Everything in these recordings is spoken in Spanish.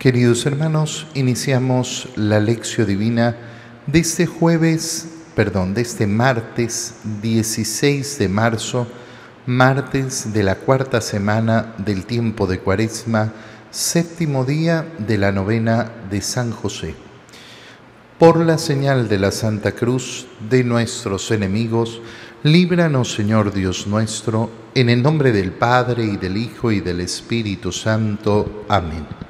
Queridos hermanos, iniciamos la lección divina de este jueves, perdón, de este martes 16 de marzo, martes de la cuarta semana del tiempo de Cuaresma, séptimo día de la novena de San José. Por la señal de la Santa Cruz de nuestros enemigos, líbranos Señor Dios nuestro, en el nombre del Padre y del Hijo y del Espíritu Santo. Amén.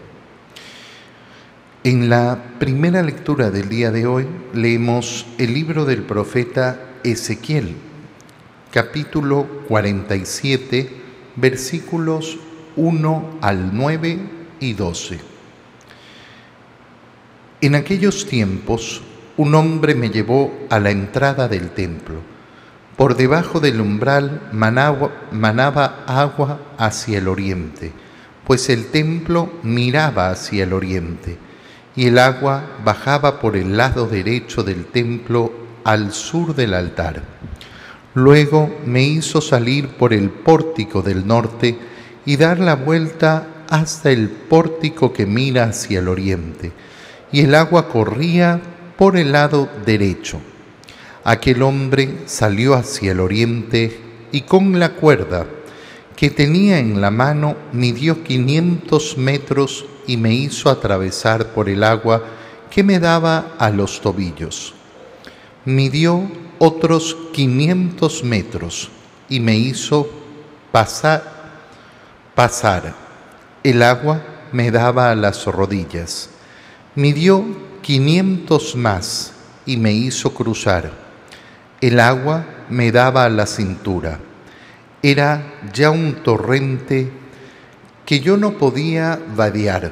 En la primera lectura del día de hoy leemos el libro del profeta Ezequiel, capítulo 47, versículos 1 al 9 y 12. En aquellos tiempos un hombre me llevó a la entrada del templo. Por debajo del umbral manaba agua hacia el oriente, pues el templo miraba hacia el oriente y el agua bajaba por el lado derecho del templo al sur del altar. Luego me hizo salir por el pórtico del norte y dar la vuelta hasta el pórtico que mira hacia el oriente, y el agua corría por el lado derecho. Aquel hombre salió hacia el oriente y con la cuerda que tenía en la mano midió quinientos metros y me hizo atravesar por el agua que me daba a los tobillos. Midió otros quinientos metros y me hizo pasar, pasar. El agua me daba a las rodillas. Midió quinientos más y me hizo cruzar. El agua me daba a la cintura. Era ya un torrente que yo no podía vadear,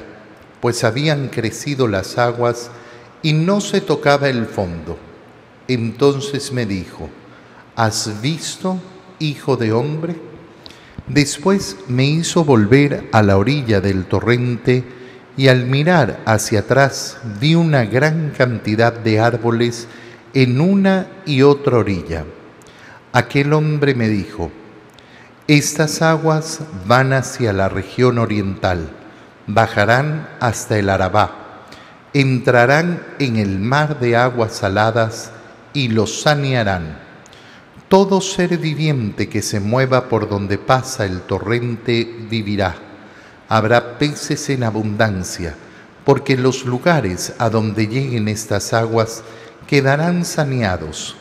pues habían crecido las aguas y no se tocaba el fondo. Entonces me dijo, ¿has visto, hijo de hombre? Después me hizo volver a la orilla del torrente y al mirar hacia atrás vi una gran cantidad de árboles en una y otra orilla. Aquel hombre me dijo, estas aguas van hacia la región oriental, bajarán hasta el Arabá, entrarán en el mar de aguas saladas y los sanearán. Todo ser viviente que se mueva por donde pasa el torrente vivirá. Habrá peces en abundancia, porque los lugares a donde lleguen estas aguas quedarán saneados,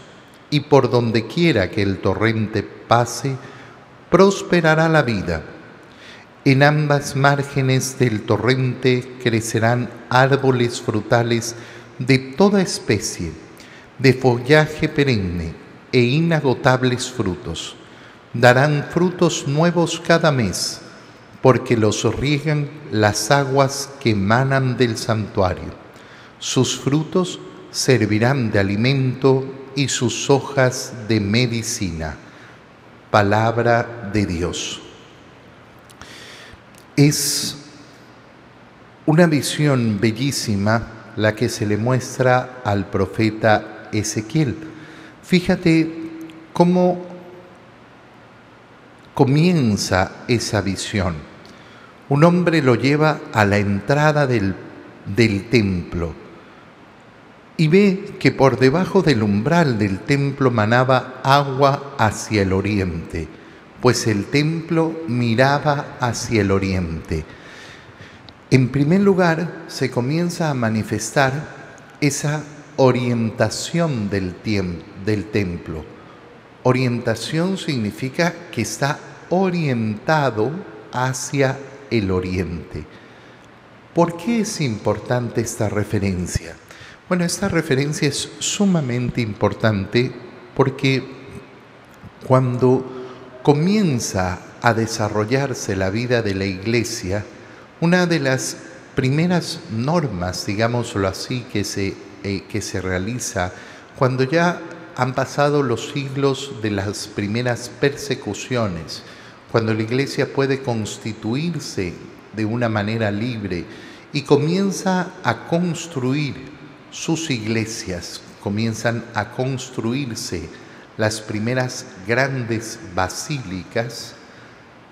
y por donde quiera que el torrente pase, prosperará la vida. En ambas márgenes del torrente crecerán árboles frutales de toda especie, de follaje perenne e inagotables frutos. Darán frutos nuevos cada mes, porque los riegan las aguas que emanan del santuario. Sus frutos servirán de alimento y sus hojas de medicina palabra de Dios. Es una visión bellísima la que se le muestra al profeta Ezequiel. Fíjate cómo comienza esa visión. Un hombre lo lleva a la entrada del, del templo y ve que por debajo del umbral del templo manaba agua hacia el oriente, pues el templo miraba hacia el oriente. En primer lugar, se comienza a manifestar esa orientación del, del templo. Orientación significa que está orientado hacia el oriente. ¿Por qué es importante esta referencia? Bueno, esta referencia es sumamente importante porque cuando comienza a desarrollarse la vida de la iglesia, una de las primeras normas, digámoslo así, que se, eh, que se realiza cuando ya han pasado los siglos de las primeras persecuciones, cuando la iglesia puede constituirse de una manera libre y comienza a construir sus iglesias, comienzan a construirse las primeras grandes basílicas,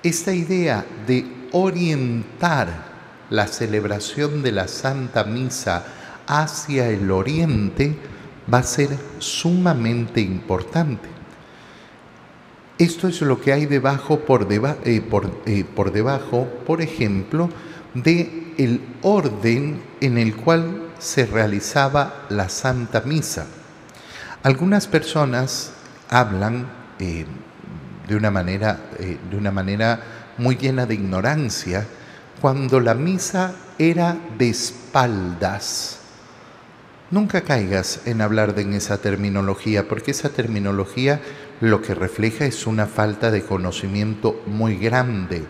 esta idea de orientar la celebración de la Santa Misa hacia el oriente va a ser sumamente importante. Esto es lo que hay debajo por, eh, por, eh, por debajo, por ejemplo, de el orden en el cual se realizaba la Santa Misa. Algunas personas hablan eh, de, una manera, eh, de una manera muy llena de ignorancia cuando la misa era de espaldas. Nunca caigas en hablar de en esa terminología, porque esa terminología lo que refleja es una falta de conocimiento muy grande.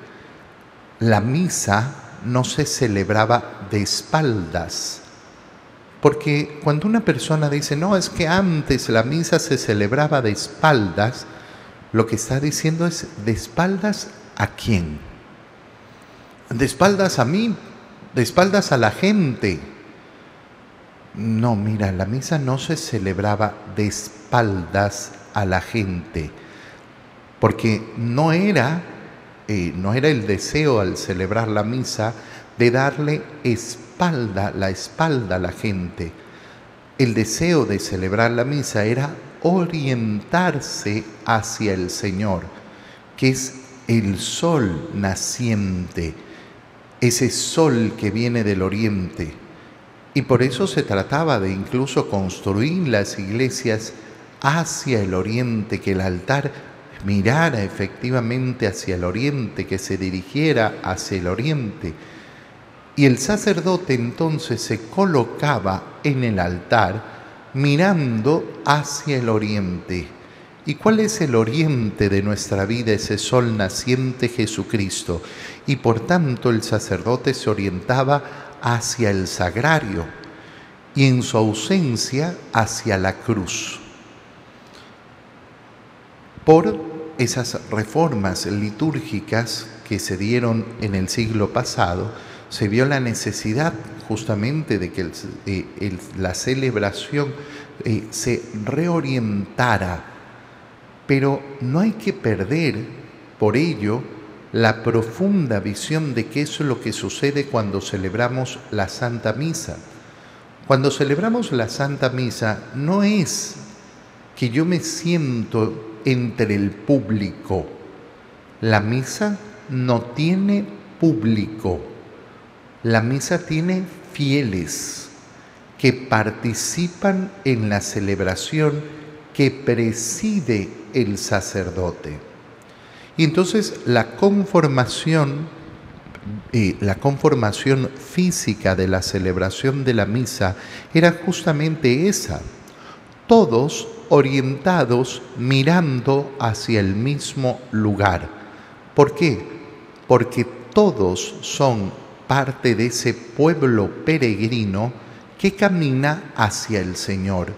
La misa no se celebraba de espaldas, porque cuando una persona dice, no, es que antes la misa se celebraba de espaldas, lo que está diciendo es, ¿de espaldas a quién? De espaldas a mí, de espaldas a la gente. No, mira, la misa no se celebraba de espaldas a la gente, porque no era, eh, no era el deseo al celebrar la misa de darle espaldas la espalda a la gente. El deseo de celebrar la misa era orientarse hacia el Señor, que es el sol naciente, ese sol que viene del oriente. Y por eso se trataba de incluso construir las iglesias hacia el oriente, que el altar mirara efectivamente hacia el oriente, que se dirigiera hacia el oriente y el sacerdote entonces se colocaba en el altar mirando hacia el oriente. ¿Y cuál es el oriente de nuestra vida? Ese sol naciente Jesucristo. Y por tanto el sacerdote se orientaba hacia el sagrario y en su ausencia hacia la cruz. Por esas reformas litúrgicas que se dieron en el siglo pasado, se vio la necesidad justamente de que eh, la celebración eh, se reorientara, pero no hay que perder por ello la profunda visión de qué es lo que sucede cuando celebramos la Santa Misa. Cuando celebramos la Santa Misa no es que yo me siento entre el público. La misa no tiene público la misa tiene fieles que participan en la celebración que preside el sacerdote. Y entonces la conformación, eh, la conformación física de la celebración de la misa era justamente esa, todos orientados mirando hacia el mismo lugar. ¿Por qué? Porque todos son parte de ese pueblo peregrino que camina hacia el Señor.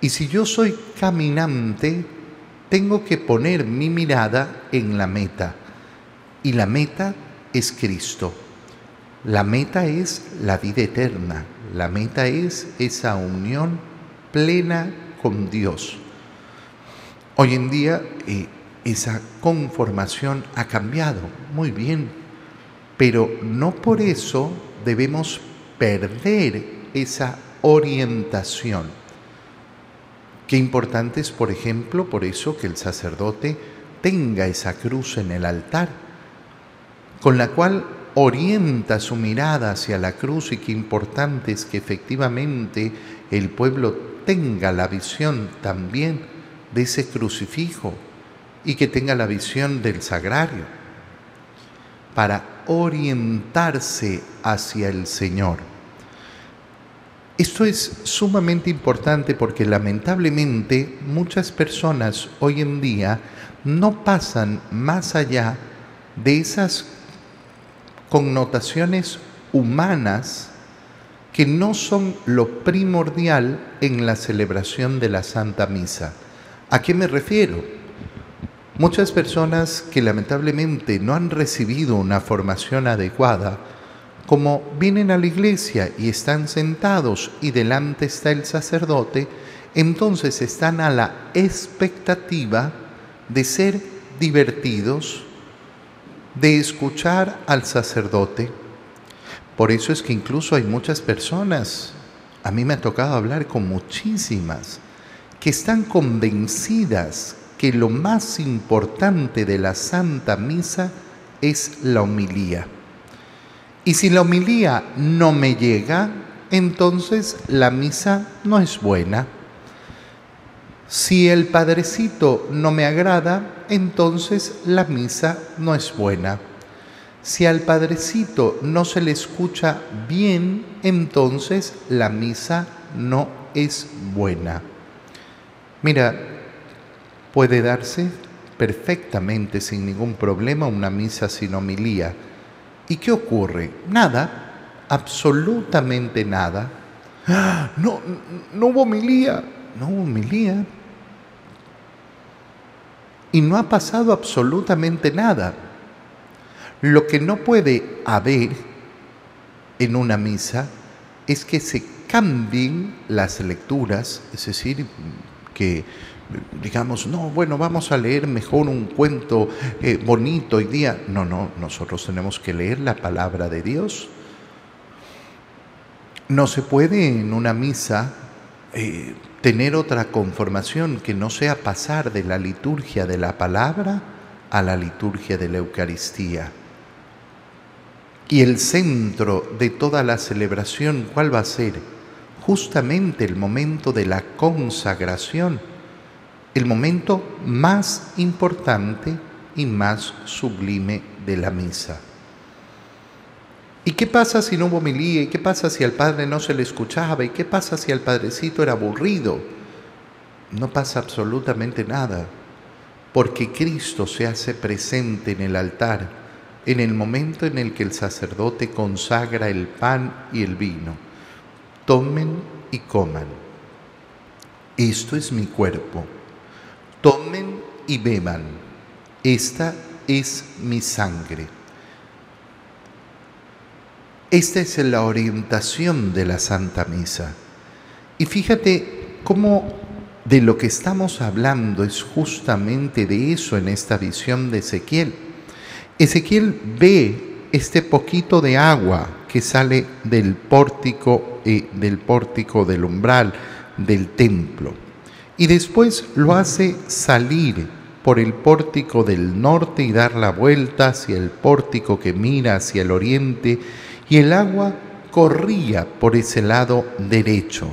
Y si yo soy caminante, tengo que poner mi mirada en la meta. Y la meta es Cristo. La meta es la vida eterna. La meta es esa unión plena con Dios. Hoy en día eh, esa conformación ha cambiado. Muy bien, pero no por eso debemos perder esa orientación. Qué importante es, por ejemplo, por eso que el sacerdote tenga esa cruz en el altar, con la cual orienta su mirada hacia la cruz y qué importante es que efectivamente el pueblo tenga la visión también de ese crucifijo y que tenga la visión del sagrario para orientarse hacia el Señor. Esto es sumamente importante porque lamentablemente muchas personas hoy en día no pasan más allá de esas connotaciones humanas que no son lo primordial en la celebración de la Santa Misa. ¿A qué me refiero? Muchas personas que lamentablemente no han recibido una formación adecuada, como vienen a la iglesia y están sentados y delante está el sacerdote, entonces están a la expectativa de ser divertidos, de escuchar al sacerdote, por eso es que incluso hay muchas personas, a mí me ha tocado hablar con muchísimas, que están convencidas que lo más importante de la Santa Misa es la homilía. Y si la homilía no me llega, entonces la misa no es buena. Si el padrecito no me agrada, entonces la misa no es buena. Si al padrecito no se le escucha bien, entonces la misa no es buena. Mira, puede darse perfectamente sin ningún problema una misa sin homilía. ¿Y qué ocurre? Nada, absolutamente nada. ¡Ah! No, no hubo homilía, no hubo homilía. Y no ha pasado absolutamente nada. Lo que no puede haber en una misa es que se cambien las lecturas, es decir, que digamos, no, bueno, vamos a leer mejor un cuento eh, bonito hoy día. No, no, nosotros tenemos que leer la palabra de Dios. No se puede en una misa eh, tener otra conformación que no sea pasar de la liturgia de la palabra a la liturgia de la Eucaristía. Y el centro de toda la celebración, ¿cuál va a ser? Justamente el momento de la consagración, el momento más importante y más sublime de la misa. ¿Y qué pasa si no hubo homilía? ¿Y qué pasa si al padre no se le escuchaba? ¿Y qué pasa si al padrecito era aburrido? No pasa absolutamente nada, porque Cristo se hace presente en el altar en el momento en el que el sacerdote consagra el pan y el vino. Tomen y coman. Esto es mi cuerpo. Tomen y beban. Esta es mi sangre. Esta es la orientación de la Santa Misa. Y fíjate cómo de lo que estamos hablando es justamente de eso en esta visión de Ezequiel Ezequiel ve este poquito de agua que sale del pórtico, eh, del pórtico del umbral del templo y después lo hace salir por el pórtico del norte y dar la vuelta hacia el pórtico que mira hacia el oriente y el agua corría por ese lado derecho.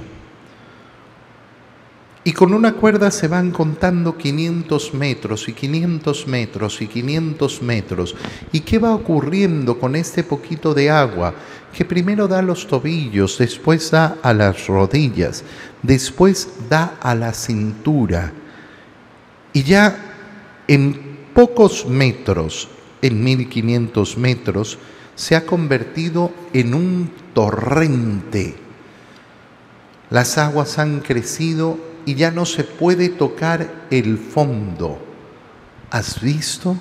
Y con una cuerda se van contando 500 metros y 500 metros y 500 metros. ¿Y qué va ocurriendo con este poquito de agua? Que primero da a los tobillos, después da a las rodillas, después da a la cintura. Y ya en pocos metros, en 1500 metros, se ha convertido en un torrente. Las aguas han crecido y ya no se puede tocar el fondo. ¿Has visto,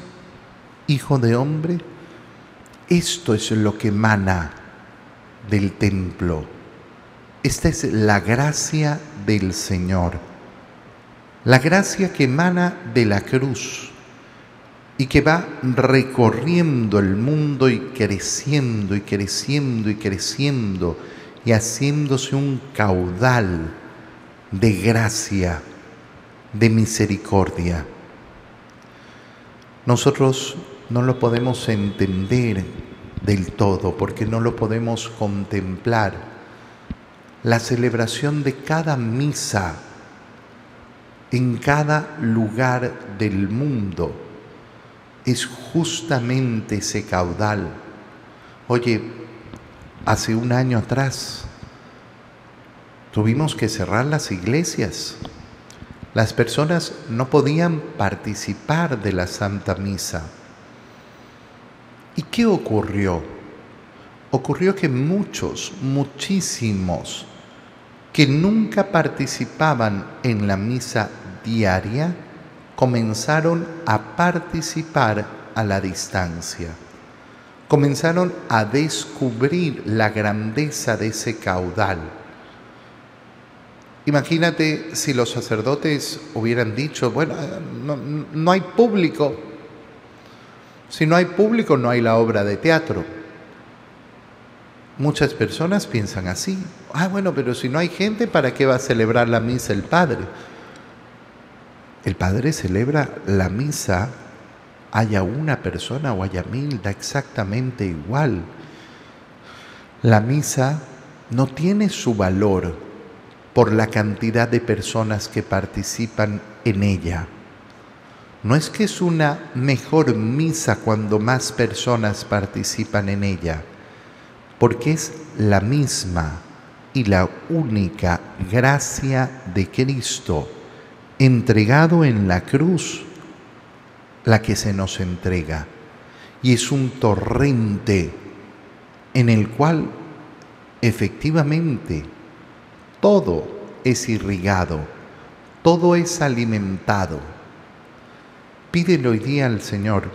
hijo de hombre? Esto es lo que emana del templo. Esta es la gracia del Señor. La gracia que emana de la cruz y que va recorriendo el mundo y creciendo y creciendo y creciendo y haciéndose un caudal de gracia, de misericordia. Nosotros no lo podemos entender del todo porque no lo podemos contemplar. La celebración de cada misa en cada lugar del mundo es justamente ese caudal. Oye, hace un año atrás Tuvimos que cerrar las iglesias. Las personas no podían participar de la Santa Misa. ¿Y qué ocurrió? ocurrió que muchos, muchísimos, que nunca participaban en la misa diaria, comenzaron a participar a la distancia. Comenzaron a descubrir la grandeza de ese caudal. Imagínate si los sacerdotes hubieran dicho, bueno, no, no hay público. Si no hay público, no hay la obra de teatro. Muchas personas piensan así. Ah, bueno, pero si no hay gente, ¿para qué va a celebrar la misa el Padre? El Padre celebra la misa, haya una persona o haya mil, da exactamente igual. La misa no tiene su valor por la cantidad de personas que participan en ella. No es que es una mejor misa cuando más personas participan en ella porque es la misma y la única gracia de Cristo entregado en la cruz la que se nos entrega. Y es un torrente en el cual efectivamente todo es irrigado, todo es alimentado. Pídele hoy día al Señor,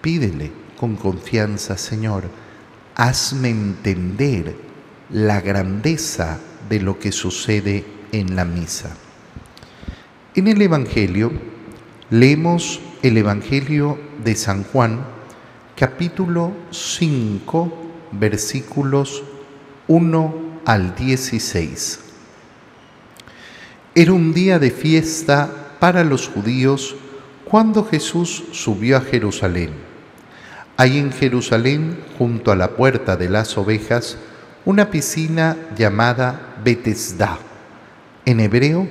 pídele con confianza, Señor hazme entender la grandeza de lo que sucede en la misa. En el Evangelio leemos el Evangelio de San Juan, capítulo 5, versículos 1 al 16. Era un día de fiesta para los judíos cuando Jesús subió a Jerusalén hay en Jerusalén, junto a la puerta de las ovejas, una piscina llamada Betesda, en hebreo,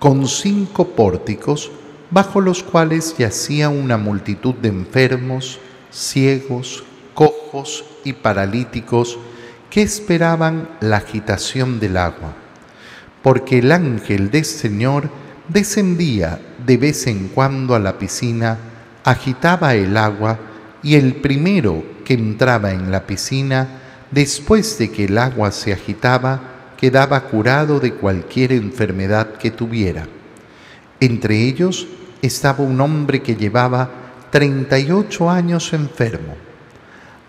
con cinco pórticos bajo los cuales yacía una multitud de enfermos, ciegos, cojos y paralíticos que esperaban la agitación del agua, porque el ángel del Señor descendía de vez en cuando a la piscina agitaba el agua y el primero que entraba en la piscina, después de que el agua se agitaba, quedaba curado de cualquier enfermedad que tuviera. Entre ellos estaba un hombre que llevaba 38 años enfermo.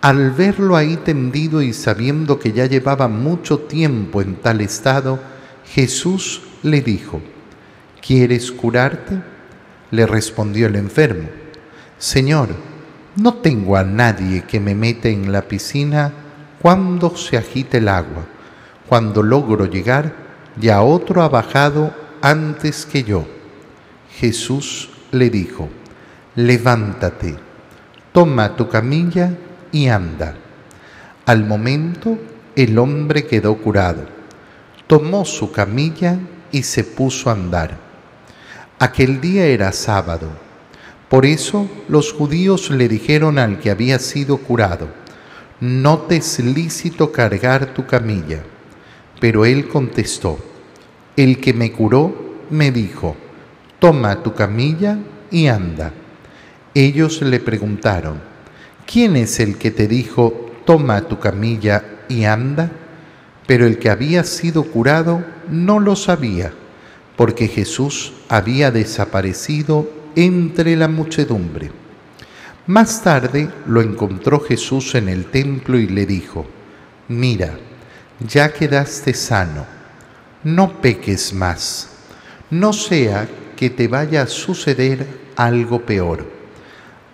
Al verlo ahí tendido y sabiendo que ya llevaba mucho tiempo en tal estado, Jesús le dijo, ¿quieres curarte? Le respondió el enfermo Señor, no tengo a nadie que me mete en la piscina cuando se agite el agua. Cuando logro llegar, ya otro ha bajado antes que yo. Jesús le dijo, levántate, toma tu camilla y anda. Al momento el hombre quedó curado, tomó su camilla y se puso a andar. Aquel día era sábado por eso los judíos le dijeron al que había sido curado, no te es lícito cargar tu camilla. Pero él contestó, el que me curó me dijo, toma tu camilla y anda. Ellos le preguntaron, ¿quién es el que te dijo, toma tu camilla y anda? Pero el que había sido curado no lo sabía, porque Jesús había desaparecido entre la muchedumbre. Más tarde lo encontró Jesús en el templo y le dijo, mira, ya quedaste sano, no peques más, no sea que te vaya a suceder algo peor.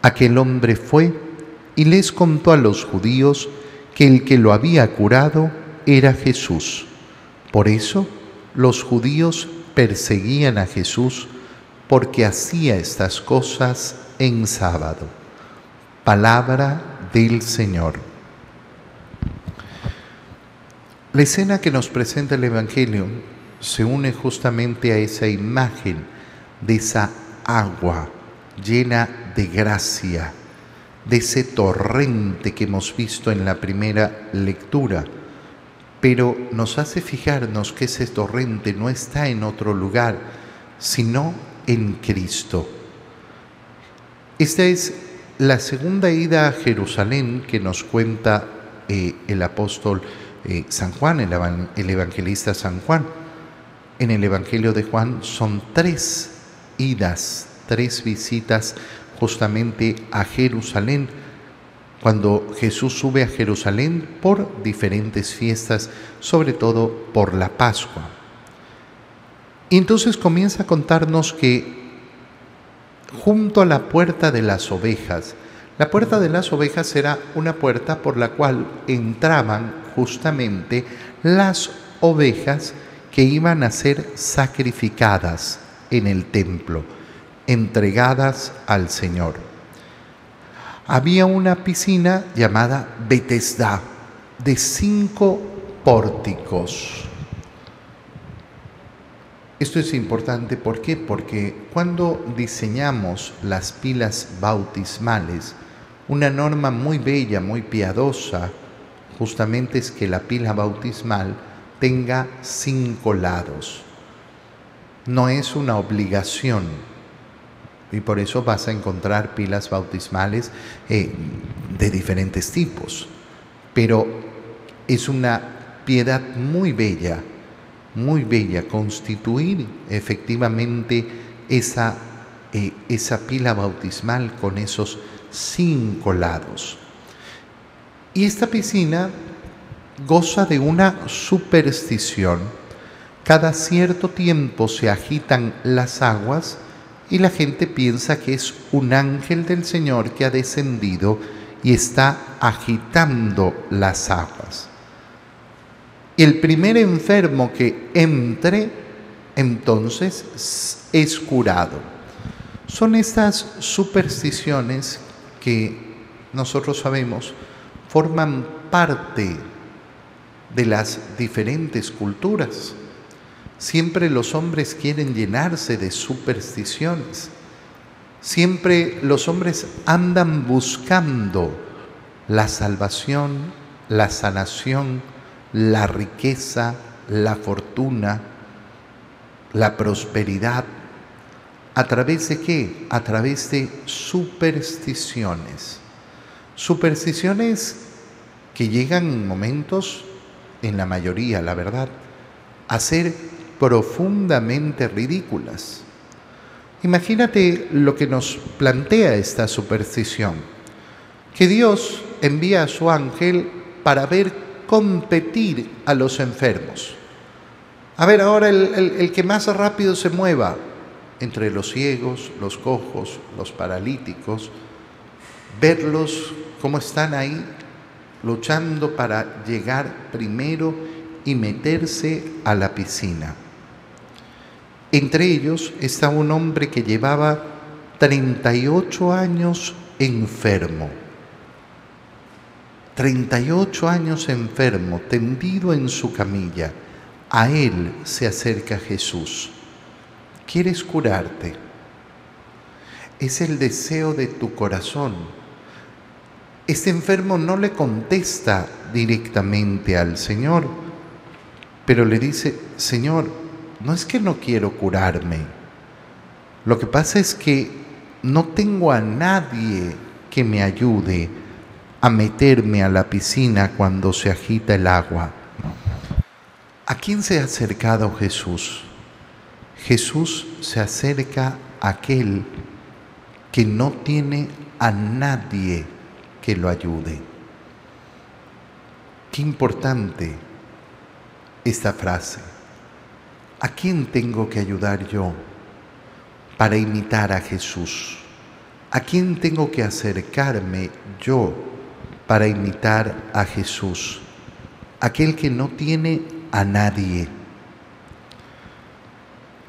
Aquel hombre fue y les contó a los judíos que el que lo había curado era Jesús. Por eso los judíos perseguían a Jesús porque hacía estas cosas en sábado. Palabra del Señor. La escena que nos presenta el Evangelio se une justamente a esa imagen de esa agua llena de gracia, de ese torrente que hemos visto en la primera lectura, pero nos hace fijarnos que ese torrente no está en otro lugar, sino en Cristo. Esta es la segunda ida a Jerusalén que nos cuenta eh, el apóstol eh, San Juan, el, el evangelista San Juan, en el Evangelio de Juan son tres idas, tres visitas justamente a Jerusalén, cuando Jesús sube a Jerusalén por diferentes fiestas, sobre todo por la Pascua. Y entonces comienza a contarnos que junto a la puerta de las ovejas, la puerta de las ovejas era una puerta por la cual entraban justamente las ovejas que iban a ser sacrificadas en el templo, entregadas al Señor. Había una piscina llamada Betesda de cinco pórticos. Esto es importante, ¿por qué? Porque cuando diseñamos las pilas bautismales, una norma muy bella, muy piadosa, justamente es que la pila bautismal tenga cinco lados. No es una obligación. Y por eso vas a encontrar pilas bautismales eh, de diferentes tipos. Pero es una piedad muy bella muy bella, constituir efectivamente esa, eh, esa pila bautismal con esos cinco lados. Y esta piscina goza de una superstición. Cada cierto tiempo se agitan las aguas y la gente piensa que es un ángel del Señor que ha descendido y está agitando las aguas el primer enfermo que entre, entonces es curado. Son estas supersticiones que nosotros sabemos forman parte de las diferentes culturas. Siempre los hombres quieren llenarse de supersticiones. Siempre los hombres andan buscando la salvación, la sanación, la riqueza, la fortuna, la prosperidad. ¿A través de qué? A través de supersticiones. Supersticiones que llegan en momentos, en la mayoría, la verdad, a ser profundamente ridículas. Imagínate lo que nos plantea esta superstición, que Dios envía a su ángel para ver competir a los enfermos. A ver, ahora el, que más rápido se mueva entre los ciegos, los cojos, los paralíticos, verlos cómo están ahí luchando para llegar primero y meterse a la piscina. Entre ellos está un hombre que llevaba 38 años enfermo 38 años enfermo, tendido en su camilla, a él se acerca Jesús. ¿Quieres curarte? Es el deseo de tu corazón. Este enfermo no le contesta directamente al Señor, pero le dice, Señor, no es que no quiero curarme. Lo que pasa es que no tengo a nadie que me ayude a meterme a la piscina cuando se agita el agua. ¿A quién se ha acercado Jesús? Jesús se acerca a aquel que no tiene a nadie que lo ayude. Qué importante esta frase. ¿A quién tengo que ayudar yo para imitar a Jesús? ¿A quién tengo que acercarme yo para imitar a Jesús, aquel que no tiene a nadie.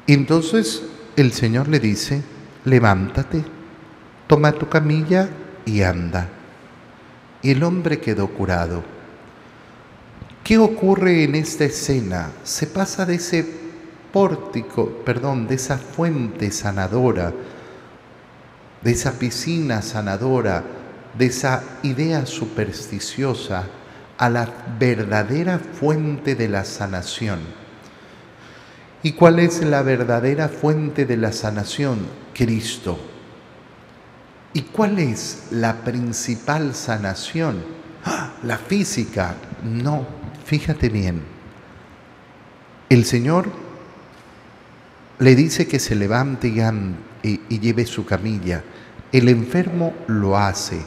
Entonces el Señor le dice, levántate, toma tu camilla y anda. Y el hombre quedó curado. ¿Qué ocurre en esta escena? Se pasa de ese pórtico, perdón, de esa fuente sanadora, de esa piscina sanadora, de esa idea supersticiosa a la verdadera fuente de la sanación. ¿Y cuál es la verdadera fuente de la sanación? Cristo. ¿Y cuál es la principal sanación? ¡Ah! La física. No, fíjate bien. El Señor le dice que se levante y, y lleve su camilla. El enfermo lo hace.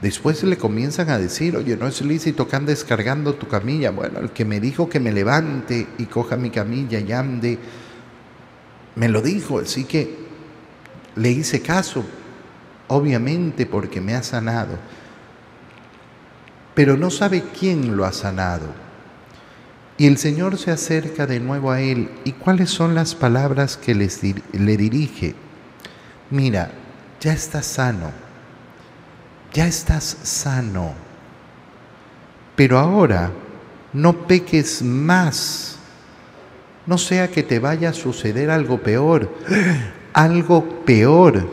Después le comienzan a decir, oye, no es lícito que andes cargando tu camilla. Bueno, el que me dijo que me levante y coja mi camilla y ande, me lo dijo, así que le hice caso, obviamente porque me ha sanado. Pero no sabe quién lo ha sanado. Y el Señor se acerca de nuevo a él. ¿Y cuáles son las palabras que le dirige? Mira, ya estás sano ya estás sano. Pero ahora no peques más. No sea que te vaya a suceder algo peor. Algo peor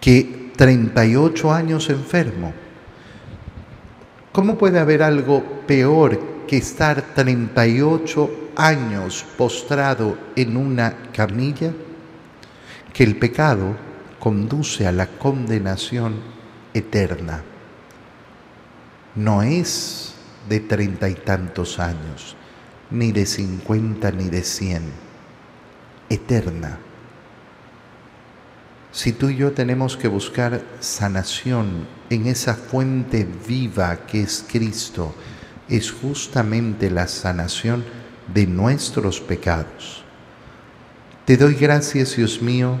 que 38 años enfermo. ¿Cómo puede haber algo peor que estar 38 años postrado en una camilla? Que el pecado conduce a la condenación eterna. No es de treinta y tantos años, ni de cincuenta, ni de cien, eterna. Si tú y yo tenemos que buscar sanación en esa fuente viva que es Cristo, es justamente la sanación de nuestros pecados. Te doy gracias, Dios mío,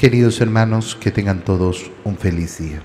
Queridos hermanos, que tengan todos un feliz día.